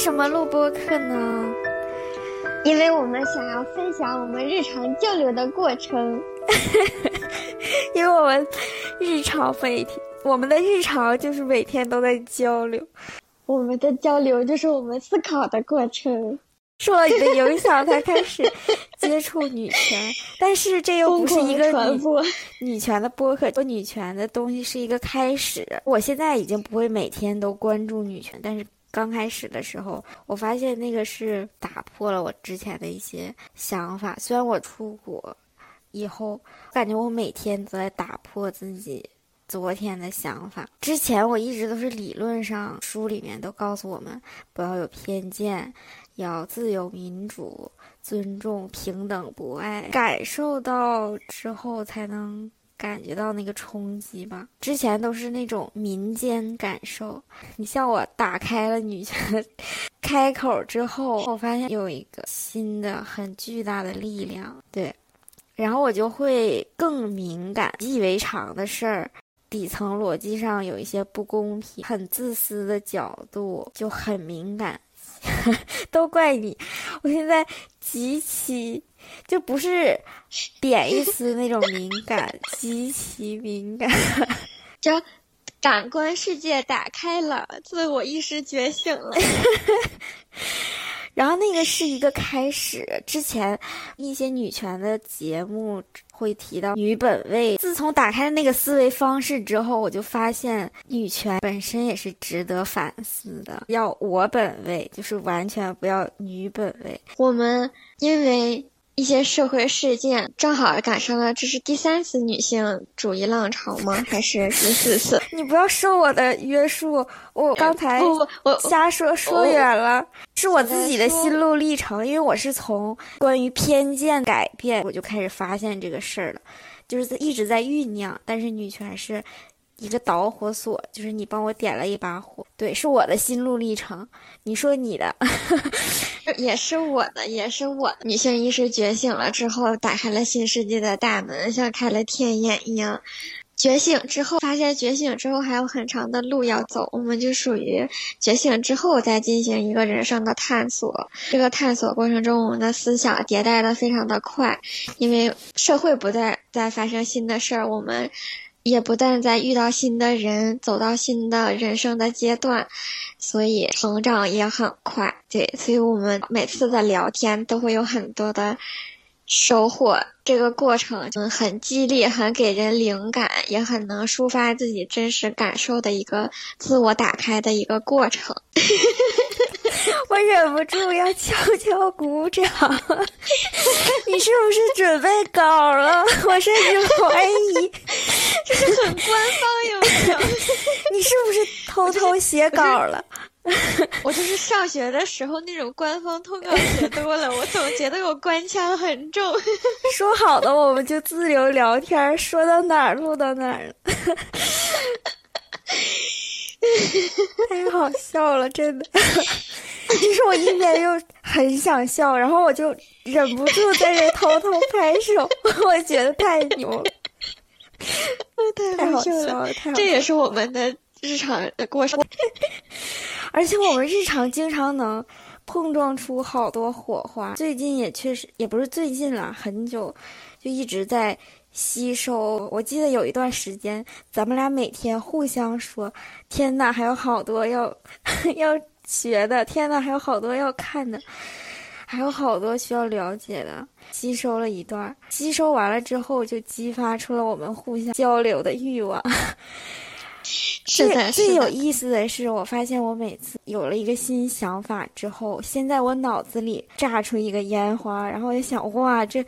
什么录播课呢？因为我们想要分享我们日常交流的过程。因为我们日常每天，我们的日常就是每天都在交流。我们的交流就是我们思考的过程。受了你的影响才开始 接触女权，但是这又不是一个女女权的播客。做女权的东西是一个开始。我现在已经不会每天都关注女权，但是刚开始的时候，我发现那个是打破了我之前的一些想法。虽然我出国以后，我感觉我每天都在打破自己昨天的想法。之前我一直都是理论上，书里面都告诉我们不要有偏见。要自由、民主、尊重、平等、博爱，感受到之后才能感觉到那个冲击吧。之前都是那种民间感受，你像我打开了女权开口之后，我发现有一个新的很巨大的力量，对，然后我就会更敏感，习以为常的事儿，底层逻辑上有一些不公平、很自私的角度，就很敏感。都怪你！我现在极其就不是贬义词那种敏感，极其敏感，就感官世界打开了，自我意识觉醒了。然后那个是一个开始，之前一些女权的节目会提到女本位。自从打开了那个思维方式之后，我就发现女权本身也是值得反思的。要我本位，就是完全不要女本位。我们因为。一些社会事件正好赶上了，这是第三次女性主义浪潮吗？还是第四次？你不要受我的约束，我刚才我瞎说说远了，是我自己的心路历程。因为我是从关于偏见改变，我就开始发现这个事儿了，就是一直在酝酿。但是女权是。一个导火索，就是你帮我点了一把火，对，是我的心路历程。你说你的，也是我的，也是我。女性意识觉醒了之后，打开了新世界的大门，像开了天眼一样。觉醒之后，发现觉醒之后还有很长的路要走，我们就属于觉醒之后再进行一个人生的探索。这个探索过程中，我们的思想迭代的非常的快，因为社会不再再发生新的事儿，我们。也不但在遇到新的人，走到新的人生的阶段，所以成长也很快。对，所以我们每次的聊天都会有很多的收获。这个过程嗯很激励，很给人灵感，也很能抒发自己真实感受的一个自我打开的一个过程。我忍不住要悄悄鼓掌。你是不是准备稿了？我甚至怀疑，这是很官方有没有？你是不是偷偷写稿了？我就是上学的时候那种官方通告写多了，我总觉得我官腔很重。说好的我们就自由聊天，说到哪儿录到哪儿了。太好笑了，真的。其实我一边又很想笑，然后我就忍不住在这偷偷拍手，我觉得太牛了，太好笑了，太这也是我们的日常的过程。而且我们日常经常能碰撞出好多火花。最近也确实，也不是最近了，很久就一直在。吸收，我记得有一段时间，咱们俩每天互相说：“天呐，还有好多要 要学的，天呐，还有好多要看的，还有好多需要了解的。”吸收了一段，吸收完了之后，就激发出了我们互相交流的欲望。是的，最有意思的是，我发现我每次有了一个新想法之后，先在我脑子里炸出一个烟花，然后我就想：哇，这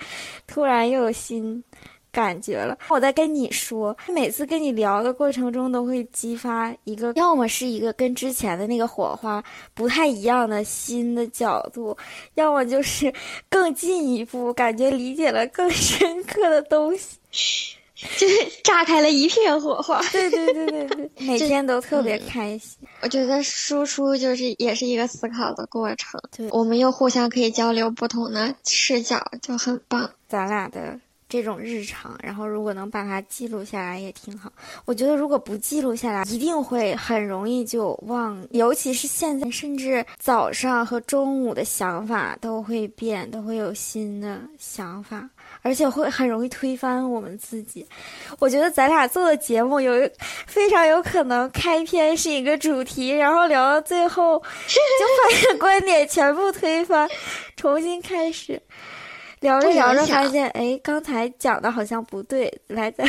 突然又有新。感觉了，我在跟你说，每次跟你聊的过程中，都会激发一个，要么是一个跟之前的那个火花不太一样的新的角度，要么就是更进一步，感觉理解了更深刻的东西，就是炸开了一片火花。对对对对对，每天都特别开心。我觉得输出就是也是一个思考的过程，对，我们又互相可以交流不同的视角，就很棒。咱俩的。这种日常，然后如果能把它记录下来也挺好。我觉得如果不记录下来，一定会很容易就忘，尤其是现在，甚至早上和中午的想法都会变，都会有新的想法，而且会很容易推翻我们自己。我觉得咱俩做的节目有非常有可能开篇是一个主题，然后聊到最后 就发现观点全部推翻，重新开始。聊着聊着，发现哎，刚才讲的好像不对，来再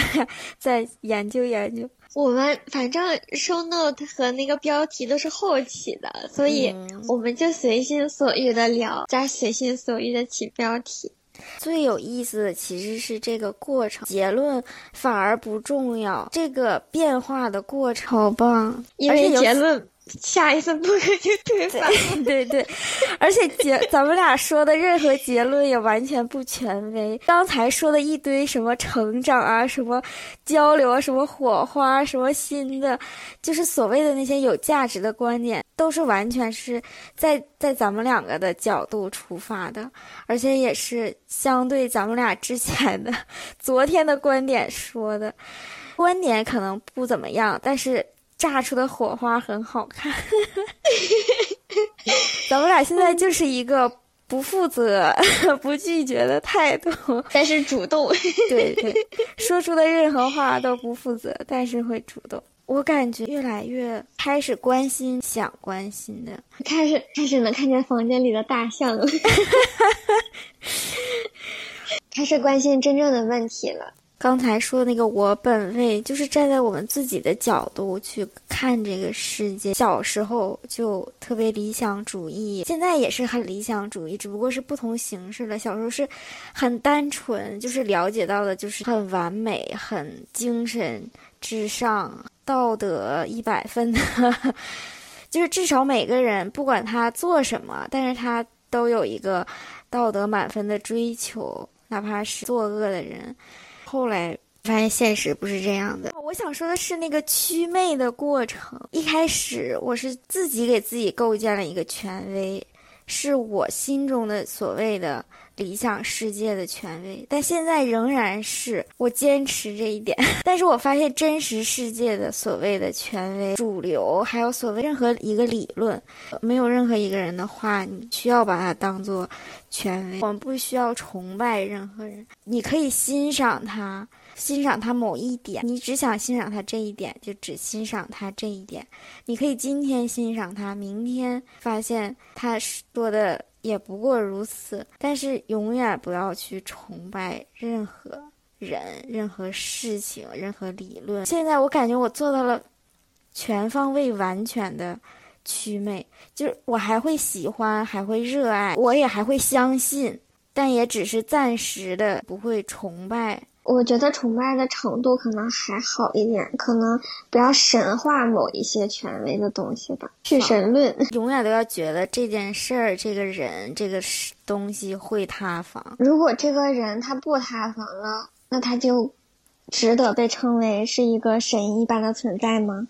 再研究研究。我们反正 show note 和那个标题都是后起的，所以我们就随心所欲的聊，加随心所欲的起标题。最有意思的其实是这个过程，结论反而不重要。这个变化的过程好棒，因为结论。下一次不可以推翻。对 对，而且结咱们俩说的任何结论也完全不权威。刚才说的一堆什么成长啊，什么交流啊，什么火花，什么新的，就是所谓的那些有价值的观点，都是完全是在在咱们两个的角度出发的，而且也是相对咱们俩之前的 昨天的观点说的，观点可能不怎么样，但是。炸出的火花很好看，咱们俩现在就是一个不负责、不拒绝的态度，但是主动。对对，说出的任何话都不负责，但是会主动。我感觉越来越开始关心想关心的，开始开始能看见房间里的大象了，开始关心真正的问题了。刚才说的那个我本位，就是站在我们自己的角度去看这个世界。小时候就特别理想主义，现在也是很理想主义，只不过是不同形式了。小时候是很单纯，就是了解到的就是很完美、很精神至上、道德一百分的，就是至少每个人不管他做什么，但是他都有一个道德满分的追求，哪怕是作恶的人。后来发现现实不是这样的。我想说的是那个祛魅的过程。一开始我是自己给自己构建了一个权威，是我心中的所谓的理想世界的权威，但现在仍然是我坚持这一点。但是我发现真实世界的所谓的权威、主流，还有所谓任何一个理论，没有任何一个人的话，你需要把它当做。权威，我们不需要崇拜任何人，你可以欣赏他，欣赏他某一点，你只想欣赏他这一点，就只欣赏他这一点。你可以今天欣赏他，明天发现他说的也不过如此，但是永远不要去崇拜任何人、任何事情、任何理论。现在我感觉我做到了全方位、完全的。祛魅，就是我还会喜欢，还会热爱，我也还会相信，但也只是暂时的，不会崇拜。我觉得崇拜的程度可能还好一点，可能不要神化某一些权威的东西吧。去神论，永远都要觉得这件事儿、这个人、这个东西会塌房。如果这个人他不塌房了，那他就值得被称为是一个神一般的存在吗？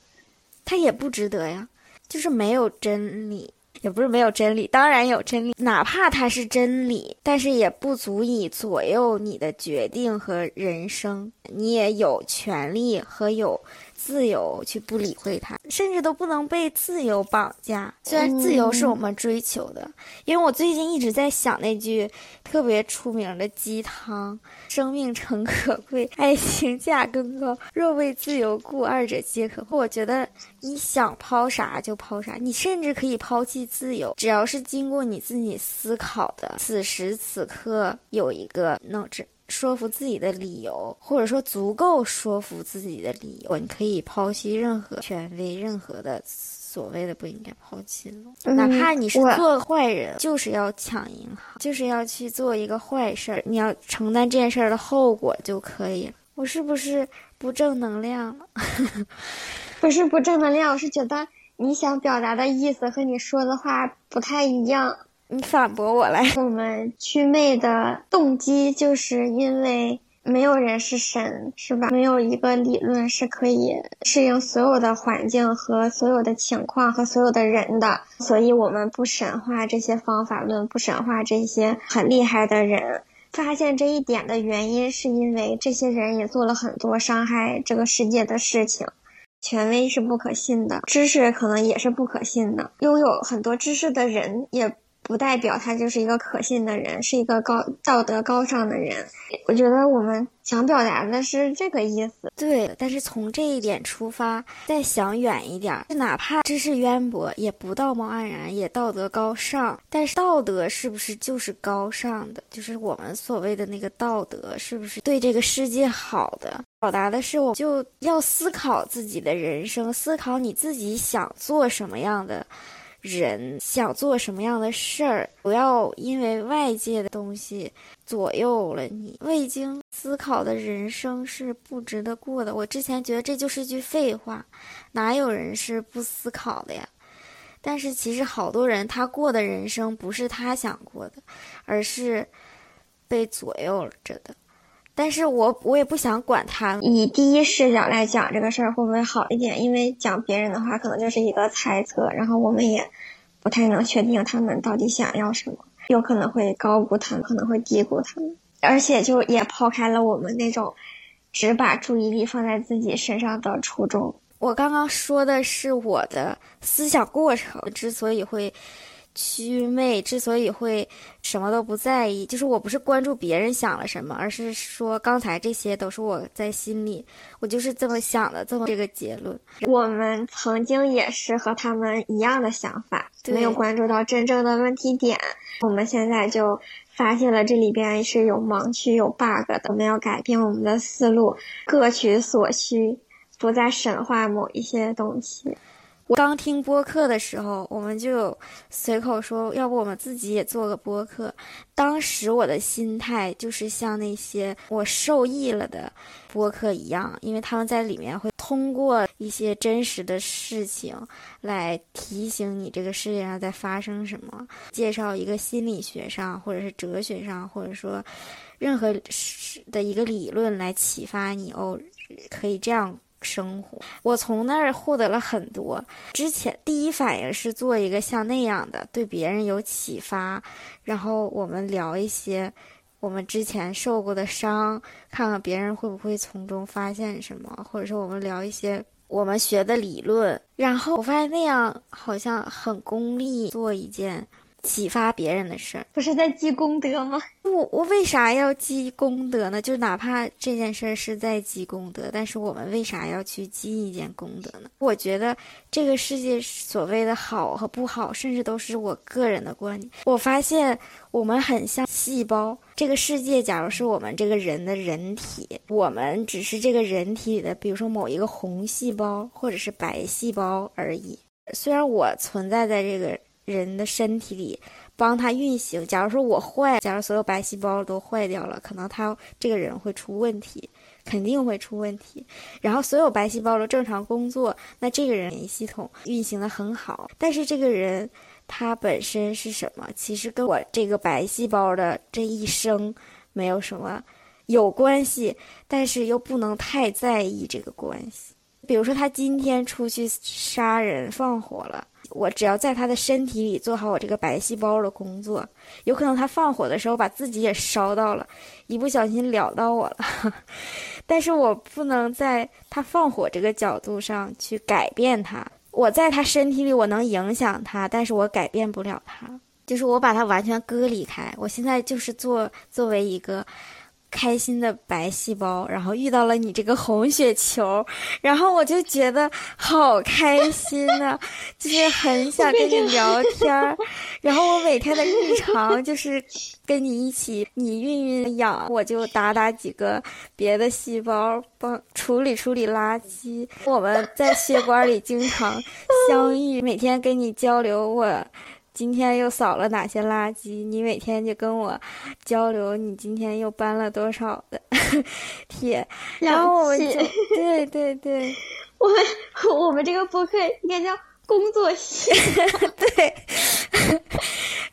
他也不值得呀。就是没有真理，也不是没有真理，当然有真理。哪怕它是真理，但是也不足以左右你的决定和人生。你也有权利和有。自由去不理会它，甚至都不能被自由绑架。虽然自由是我们追求的，因为我最近一直在想那句特别出名的鸡汤：“生命诚可贵，爱情价更高。若为自由故，二者皆可。”我觉得你想抛啥就抛啥，你甚至可以抛弃自由，只要是经过你自己思考的。此时此刻有一个能这。说服自己的理由，或者说足够说服自己的理由，你可以抛弃任何权威，任何的所谓的不应该抛弃了。哪怕你是做坏人，就是要抢银行，就是要去做一个坏事儿，你要承担这件事儿的后果就可以了。我是不是不正能量了？不是不正能量，我是觉得你想表达的意思和你说的话不太一样。你反驳我来。我们祛魅的动机，就是因为没有人是神，是吧？没有一个理论是可以适应所有的环境和所有的情况和所有的人的，所以我们不神化这些方法论，不神化这些很厉害的人，发现这一点的原因，是因为这些人也做了很多伤害这个世界的事情。权威是不可信的，知识可能也是不可信的。拥有很多知识的人也。不代表他就是一个可信的人，是一个高道德高尚的人。我觉得我们想表达的是这个意思。对，但是从这一点出发，再想远一点，哪怕知识渊博，也不道貌岸然，也道德高尚。但是道德是不是就是高尚的？就是我们所谓的那个道德，是不是对这个世界好的？表达的是，我就要思考自己的人生，思考你自己想做什么样的。人想做什么样的事儿，不要因为外界的东西左右了你。未经思考的人生是不值得过的。我之前觉得这就是句废话，哪有人是不思考的呀？但是其实好多人他过的人生不是他想过的，而是被左右着的。但是我我也不想管他，以第一视角来讲这个事儿会不会好一点？因为讲别人的话可能就是一个猜测，然后我们也不太能确定他们到底想要什么，有可能会高估他们，可能会低估他们，而且就也抛开了我们那种只把注意力放在自己身上的初衷。我刚刚说的是我的思想过程，之所以会。祛魅之所以会什么都不在意，就是我不是关注别人想了什么，而是说刚才这些都是我在心里，我就是这么想的，这么这个结论。我们曾经也是和他们一样的想法，没有关注到真正的问题点。我们现在就发现了这里边是有盲区、有 bug 的，我们要改变我们的思路，各取所需，不再神化某一些东西。我刚听播客的时候，我们就随口说，要不我们自己也做个播客。当时我的心态就是像那些我受益了的播客一样，因为他们在里面会通过一些真实的事情来提醒你这个世界上在发生什么，介绍一个心理学上或者是哲学上，或者说任何的一个理论来启发你哦，可以这样。生活，我从那儿获得了很多。之前第一反应是做一个像那样的，对别人有启发。然后我们聊一些我们之前受过的伤，看看别人会不会从中发现什么，或者说我们聊一些我们学的理论。然后我发现那样好像很功利，做一件。启发别人的事儿，不是在积功德吗？我我为啥要积功德呢？就哪怕这件事儿是在积功德，但是我们为啥要去积一件功德呢？我觉得这个世界所谓的好和不好，甚至都是我个人的观点。我发现我们很像细胞，这个世界假如是我们这个人的人体，我们只是这个人体里的，比如说某一个红细胞或者是白细胞而已。虽然我存在在这个。人的身体里帮他运行。假如说我坏，假如所有白细胞都坏掉了，可能他这个人会出问题，肯定会出问题。然后所有白细胞都正常工作，那这个人免疫系统运行的很好。但是这个人他本身是什么？其实跟我这个白细胞的这一生没有什么有关系，但是又不能太在意这个关系。比如说他今天出去杀人放火了。我只要在他的身体里做好我这个白细胞的工作，有可能他放火的时候把自己也烧到了，一不小心燎到我了。但是我不能在他放火这个角度上去改变他。我在他身体里，我能影响他，但是我改变不了他。就是我把他完全割离开。我现在就是做作为一个。开心的白细胞，然后遇到了你这个红血球，然后我就觉得好开心呐，就是很想跟你聊天儿。然后我每天的日常就是跟你一起，你运运养，我就打打几个别的细胞，帮处理处理垃圾。我们在血管里经常相遇，每天跟你交流我。今天又扫了哪些垃圾？你每天就跟我交流，你今天又搬了多少的 铁？然后我们就 对对对，我们我们这个播客应该叫工作系，对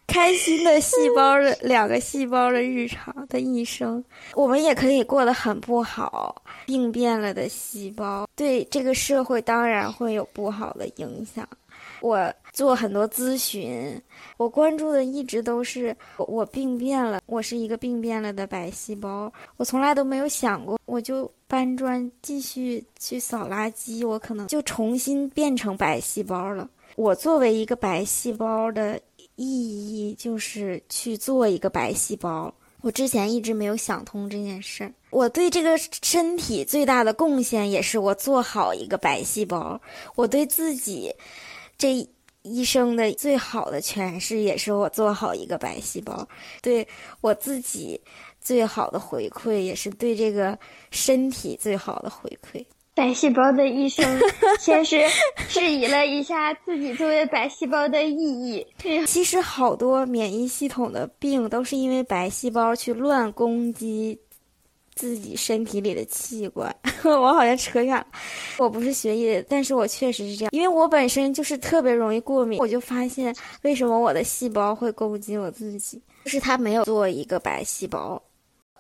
开心的细胞的两个细胞的日常的一生，我们也可以过得很不好。病变了的细胞对这个社会当然会有不好的影响。我做很多咨询，我关注的一直都是我病变了，我是一个病变了的白细胞。我从来都没有想过，我就搬砖继续去扫垃圾，我可能就重新变成白细胞了。我作为一个白细胞的意义，就是去做一个白细胞。我之前一直没有想通这件事儿。我对这个身体最大的贡献，也是我做好一个白细胞。我对自己。这一生的最好的诠释，也是我做好一个白细胞，对我自己最好的回馈，也是对这个身体最好的回馈。白细胞的一生，先是 质疑了一下自己作为白细胞的意义。其实，好多免疫系统的病都是因为白细胞去乱攻击。自己身体里的器官，我好像扯远了。我不是学医的，但是我确实是这样，因为我本身就是特别容易过敏。我就发现，为什么我的细胞会攻击我自己，就是他没有做一个白细胞，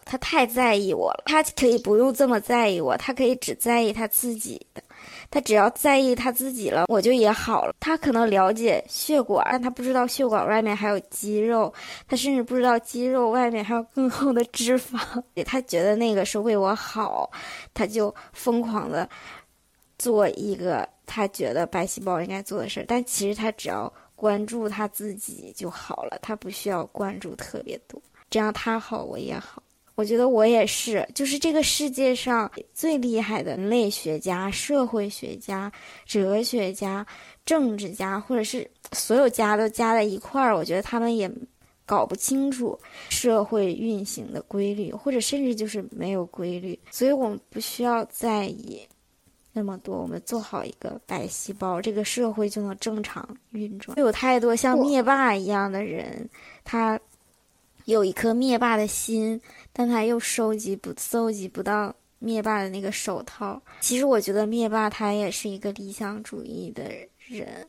他太在意我了。他可以不用这么在意我，他可以只在意他自己的。他只要在意他自己了，我就也好了。他可能了解血管，但他不知道血管外面还有肌肉，他甚至不知道肌肉外面还有更厚的脂肪。他觉得那个是为我好，他就疯狂的做一个他觉得白细胞应该做的事儿。但其实他只要关注他自己就好了，他不需要关注特别多，这样他好我也好。我觉得我也是，就是这个世界上最厉害的人类学家、社会学家、哲学家、政治家，或者是所有家都加在一块儿，我觉得他们也搞不清楚社会运行的规律，或者甚至就是没有规律。所以我们不需要在意那么多，我们做好一个白细胞，这个社会就能正常运转。有太多像灭霸一样的人，他有一颗灭霸的心。但他又收集不搜集不到灭霸的那个手套。其实我觉得灭霸他也是一个理想主义的人，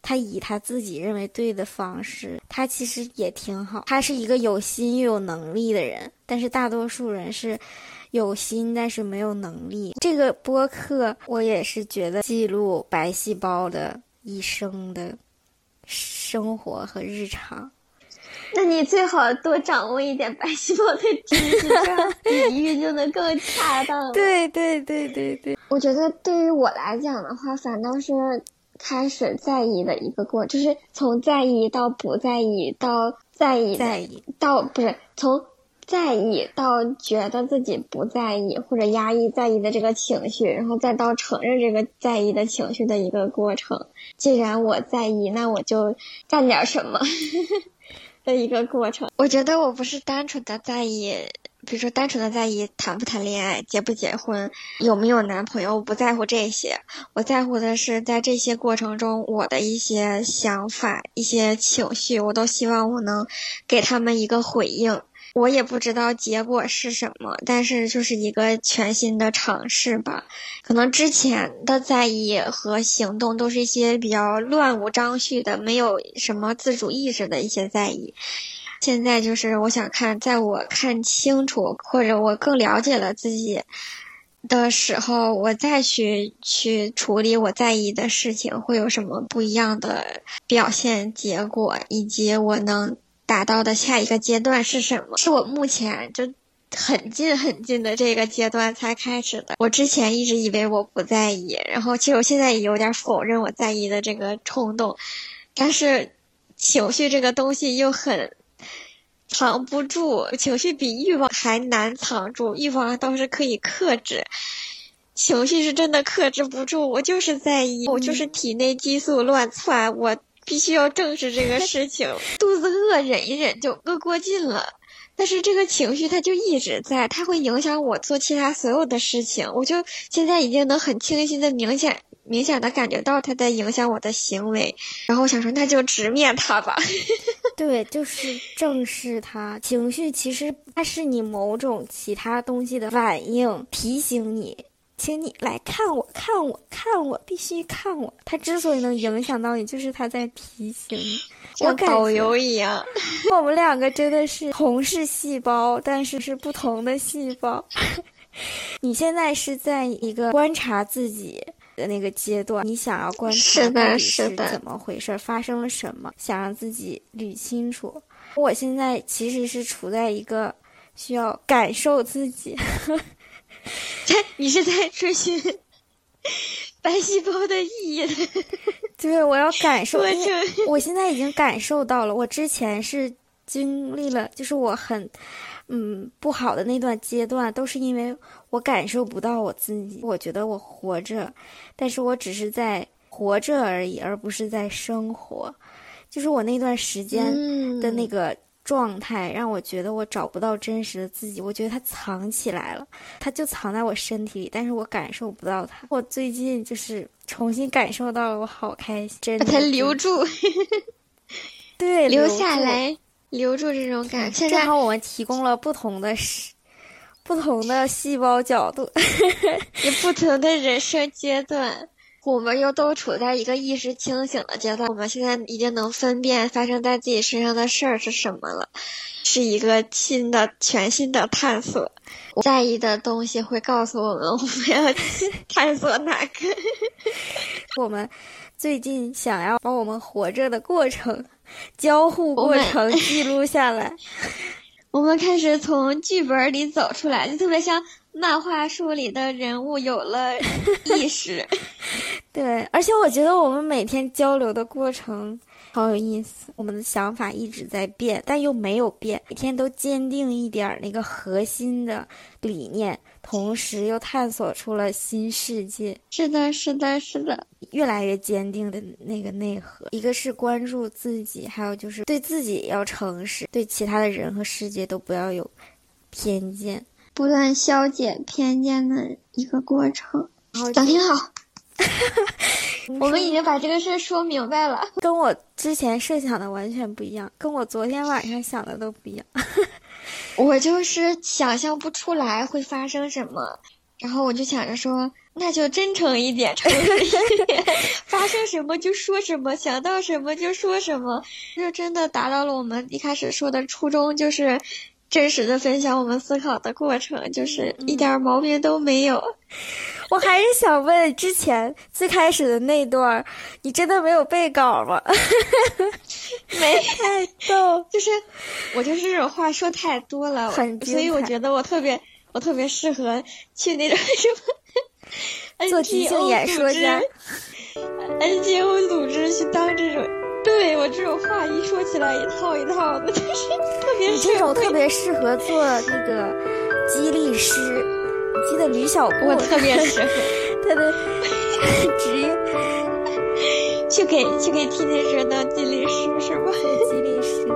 他以他自己认为对的方式，他其实也挺好。他是一个有心又有能力的人，但是大多数人是有心但是没有能力。这个播客我也是觉得记录白细胞的一生的生活和日常。那你最好多掌握一点白细胞的知识，这样比 喻就能更恰当。对对对对对，我觉得对于我来讲的话，反倒是开始在意的一个过，就是从在意到不在意，到在意，在意到不是从在意到觉得自己不在意或者压抑在意的这个情绪，然后再到承认这个在意的情绪的一个过程。既然我在意，那我就干点什么。的一个过程，我觉得我不是单纯的在意，比如说单纯的在意谈不谈恋爱、结不结婚、有没有男朋友，我不在乎这些，我在乎的是在这些过程中我的一些想法、一些情绪，我都希望我能给他们一个回应。我也不知道结果是什么，但是就是一个全新的尝试吧。可能之前的在意和行动都是一些比较乱无章序的，没有什么自主意识的一些在意。现在就是我想看，在我看清楚或者我更了解了自己的时候，我再去去处理我在意的事情，会有什么不一样的表现结果，以及我能。达到的下一个阶段是什么？是我目前就很近很近的这个阶段才开始的。我之前一直以为我不在意，然后其实我现在也有点否认我在意的这个冲动，但是情绪这个东西又很藏不住，情绪比欲望还难藏住，欲望倒是可以克制，情绪是真的克制不住。我就是在意，我就是体内激素乱窜，我。必须要正视这个 事情，肚子饿忍一忍就饿过劲了，但是这个情绪它就一直在，它会影响我做其他所有的事情。我就现在已经能很清晰的明显明显的感觉到它在影响我的行为，然后我想说那就直面它吧。对，就是正视它。情绪其实它是你某种其他东西的反应，提醒你。请你来看我，看我，看我，必须看我。他之所以能影响到你，就是他在提醒你。像导游一样，我们两个真的是同是细胞，但是是不同的细胞。你现在是在一个观察自己的那个阶段，你想要观察到底是怎么回事，发生了什么，想让自己捋清楚。我现在其实是处在一个需要感受自己。你是在追寻 白细胞的意义？对，我要感受。我现在已经感受到了。我之前是经历了，就是我很。嗯，不好的那段阶段都是因为我感受不到我自己，我觉得我活着，但是我只是在活着而已，而不是在生活。就是我那段时间的那个状态，让我觉得我找不到真实的自己。我觉得它藏起来了，它就藏在我身体里，但是我感受不到它。我最近就是重新感受到了，我好开心，真的。把它留住，对，留下来。留住这种感觉，正好我们提供了不同的、不同的细胞角度，也不同的人生阶段。我们又都处在一个意识清醒的阶段。我们现在已经能分辨发生在自己身上的事儿是什么了，是一个新的、全新的探索。在意的东西会告诉我们，我们要探索哪个。我们最近想要把我们活着的过程。交互过程记录下来，我们开始从剧本里走出来，就特别像漫画书里的人物有了 意识。对，而且我觉得我们每天交流的过程好有意思，我们的想法一直在变，但又没有变，每天都坚定一点那个核心的理念。同时又探索出了新世界，是的，是的，是的，越来越坚定的那个内核。一个是关注自己，还有就是对自己要诚实，对其他的人和世界都不要有偏见，不断消解偏见的一个过程。讲挺好，我们已经把这个事说明白了，跟我之前设想的完全不一样，跟我昨天晚上想的都不一样。我就是想象不出来会发生什么，然后我就想着说，那就真诚一点，诚实一点，发生什么就说什么，想到什么就说什么，就真的达到了我们一开始说的初衷，就是真实的分享我们思考的过程，就是一点毛病都没有。我还是想问，之前最开始的那段，你真的没有背稿吗？没 太逗，就是我就是这种话说太多了，所以我觉得我特别我特别适合去那种什么做即兴演说家，NGO 组织去当这种，对，我这种话一说起来一套一套的，就是特别，这种特别适合做那个激励师。我记得吕小波特别适合 他的职业，去给去给天天说当激励师，是吧？激励师。